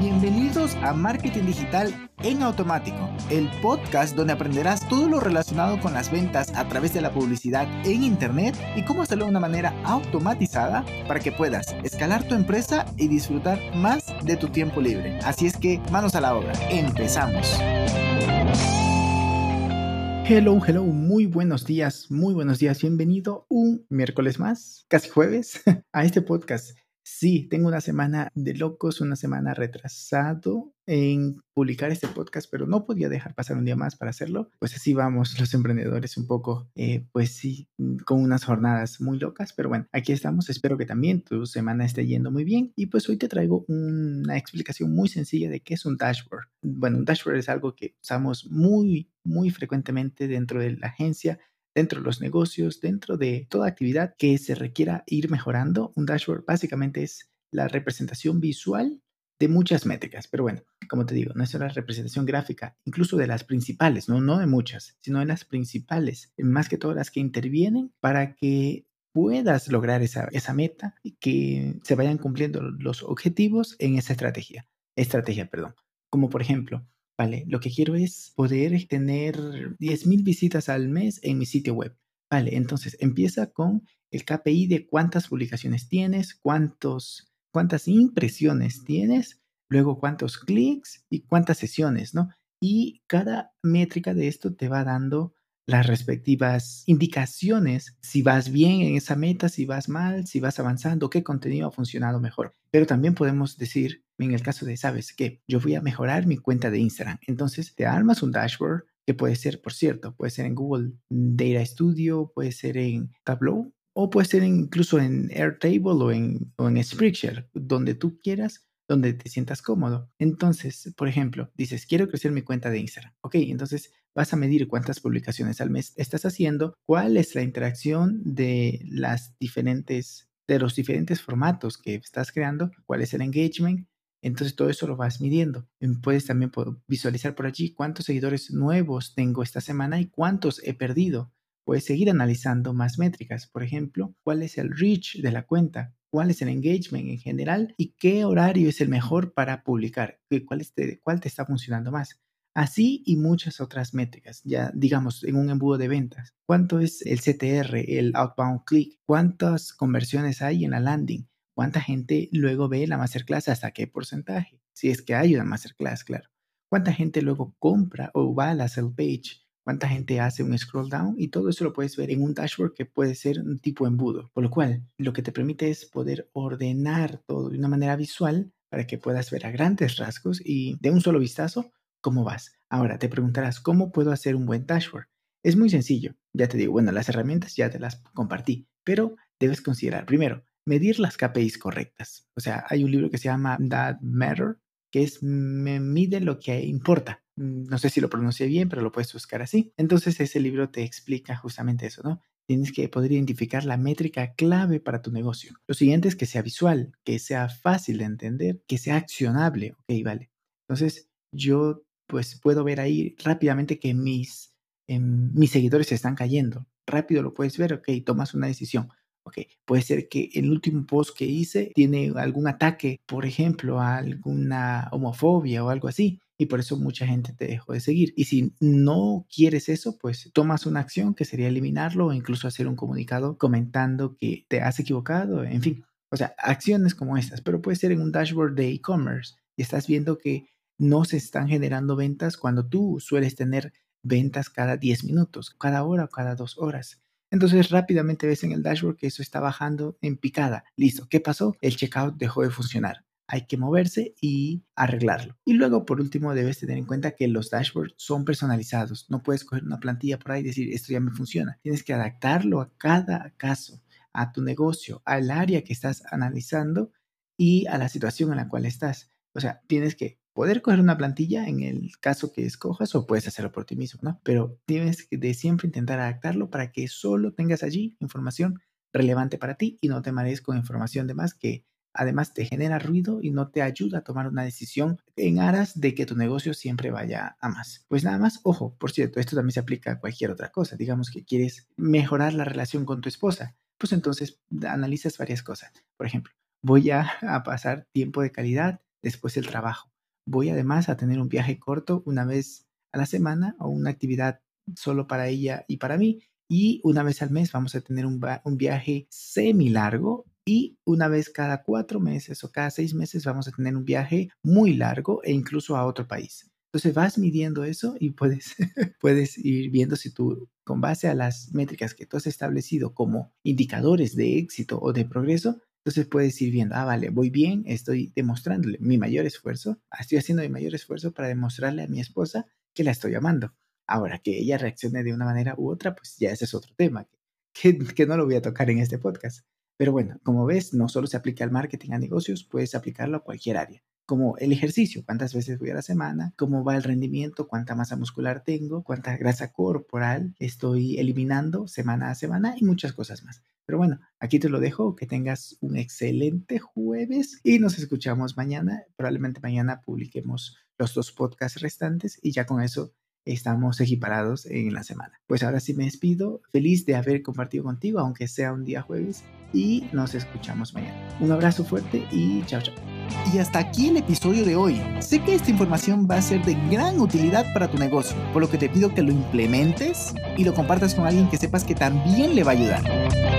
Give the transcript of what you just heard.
Bienvenidos a Marketing Digital en Automático, el podcast donde aprenderás todo lo relacionado con las ventas a través de la publicidad en Internet y cómo hacerlo de una manera automatizada para que puedas escalar tu empresa y disfrutar más de tu tiempo libre. Así es que manos a la obra, empezamos. Hello, hello, muy buenos días, muy buenos días, bienvenido un miércoles más, casi jueves, a este podcast Sí, tengo una semana de locos, una semana retrasado en publicar este podcast, pero no podía dejar pasar un día más para hacerlo. Pues así vamos los emprendedores un poco, eh, pues sí, mm, con unas jornadas muy locas, pero bueno, aquí estamos. Espero que también tu semana esté yendo muy bien. Y pues hoy te traigo una explicación muy sencilla de qué es un dashboard. Bueno, un dashboard es algo que usamos muy, muy frecuentemente dentro de la agencia dentro de los negocios, dentro de toda actividad que se requiera ir mejorando. Un dashboard básicamente es la representación visual de muchas métricas, pero bueno, como te digo, no es una representación gráfica, incluso de las principales, no, no de muchas, sino de las principales, más que todas las que intervienen para que puedas lograr esa, esa meta y que se vayan cumpliendo los objetivos en esa estrategia. Estrategia, perdón. Como por ejemplo, Vale, lo que quiero es poder tener 10.000 visitas al mes en mi sitio web. Vale, entonces empieza con el KPI de cuántas publicaciones tienes, cuántos, cuántas impresiones tienes, luego cuántos clics y cuántas sesiones, ¿no? Y cada métrica de esto te va dando las respectivas indicaciones si vas bien en esa meta, si vas mal, si vas avanzando, qué contenido ha funcionado mejor. Pero también podemos decir en el caso de, ¿sabes qué? Yo voy a mejorar mi cuenta de Instagram. Entonces te armas un dashboard que puede ser, por cierto, puede ser en Google Data Studio, puede ser en Tableau o puede ser incluso en Airtable o en, o en Spreadshirt, donde tú quieras, donde te sientas cómodo. Entonces, por ejemplo, dices, quiero crecer mi cuenta de Instagram. Ok, entonces vas a medir cuántas publicaciones al mes estás haciendo, cuál es la interacción de las diferentes de los diferentes formatos que estás creando, cuál es el engagement, entonces todo eso lo vas midiendo. Em, puedes también visualizar por allí cuántos seguidores nuevos tengo esta semana y cuántos he perdido. Puedes seguir analizando más métricas. Por ejemplo, cuál es el reach de la cuenta, cuál es el engagement en general y qué horario es el mejor para publicar, cuál, cuál te está funcionando más. Así y muchas otras métricas, ya digamos en un embudo de ventas. ¿Cuánto es el CTR, el outbound click? ¿Cuántas conversiones hay en la landing? ¿Cuánta gente luego ve la masterclass? ¿Hasta qué porcentaje? Si es que hay una masterclass, claro. ¿Cuánta gente luego compra o va a la sell page? ¿Cuánta gente hace un scroll down? Y todo eso lo puedes ver en un dashboard que puede ser un tipo embudo. Por lo cual, lo que te permite es poder ordenar todo de una manera visual para que puedas ver a grandes rasgos y de un solo vistazo cómo vas. Ahora te preguntarás, ¿cómo puedo hacer un buen dashboard? Es muy sencillo. Ya te digo, bueno, las herramientas ya te las compartí, pero debes considerar primero medir las KPIs correctas. O sea, hay un libro que se llama That Matter, que es me mide lo que importa. Mm, no sé si lo pronuncié bien, pero lo puedes buscar así. Entonces ese libro te explica justamente eso, ¿no? Tienes que poder identificar la métrica clave para tu negocio. Lo siguiente es que sea visual, que sea fácil de entender, que sea accionable. Ok, vale. Entonces yo pues puedo ver ahí rápidamente que mis, em, mis seguidores se están cayendo. Rápido lo puedes ver, ok, tomas una decisión Ok, puede ser que el último post que hice tiene algún ataque, por ejemplo, a alguna homofobia o algo así, y por eso mucha gente te dejó de seguir. Y si no quieres eso, pues tomas una acción que sería eliminarlo o incluso hacer un comunicado comentando que te has equivocado, en fin. O sea, acciones como estas, pero puede ser en un dashboard de e-commerce y estás viendo que no se están generando ventas cuando tú sueles tener ventas cada 10 minutos, cada hora o cada dos horas. Entonces rápidamente ves en el dashboard que eso está bajando en picada. Listo, ¿qué pasó? El checkout dejó de funcionar. Hay que moverse y arreglarlo. Y luego, por último, debes tener en cuenta que los dashboards son personalizados. No puedes coger una plantilla por ahí y decir, esto ya me funciona. Tienes que adaptarlo a cada caso, a tu negocio, al área que estás analizando y a la situación en la cual estás. O sea, tienes que poder coger una plantilla en el caso que escojas o puedes hacerlo por ti mismo, ¿no? Pero tienes que de siempre intentar adaptarlo para que solo tengas allí información relevante para ti y no te marees con información de más que además te genera ruido y no te ayuda a tomar una decisión en aras de que tu negocio siempre vaya a más. Pues nada más, ojo, por cierto, esto también se aplica a cualquier otra cosa. Digamos que quieres mejorar la relación con tu esposa, pues entonces analizas varias cosas. Por ejemplo, voy a, a pasar tiempo de calidad después el trabajo. Voy además a tener un viaje corto una vez a la semana o una actividad solo para ella y para mí. Y una vez al mes vamos a tener un, un viaje semi largo y una vez cada cuatro meses o cada seis meses vamos a tener un viaje muy largo e incluso a otro país. Entonces vas midiendo eso y puedes, puedes ir viendo si tú, con base a las métricas que tú has establecido como indicadores de éxito o de progreso, entonces puedes ir viendo, ah, vale, voy bien, estoy demostrándole mi mayor esfuerzo, estoy haciendo mi mayor esfuerzo para demostrarle a mi esposa que la estoy amando. Ahora, que ella reaccione de una manera u otra, pues ya ese es otro tema, que, que no lo voy a tocar en este podcast. Pero bueno, como ves, no solo se aplica al marketing, a negocios, puedes aplicarlo a cualquier área como el ejercicio, cuántas veces voy a la semana, cómo va el rendimiento, cuánta masa muscular tengo, cuánta grasa corporal estoy eliminando semana a semana y muchas cosas más. Pero bueno, aquí te lo dejo, que tengas un excelente jueves y nos escuchamos mañana. Probablemente mañana publiquemos los dos podcasts restantes y ya con eso estamos equiparados en la semana. Pues ahora sí me despido, feliz de haber compartido contigo, aunque sea un día jueves, y nos escuchamos mañana. Un abrazo fuerte y chao, chao. Y hasta aquí el episodio de hoy. Sé que esta información va a ser de gran utilidad para tu negocio, por lo que te pido que lo implementes y lo compartas con alguien que sepas que también le va a ayudar.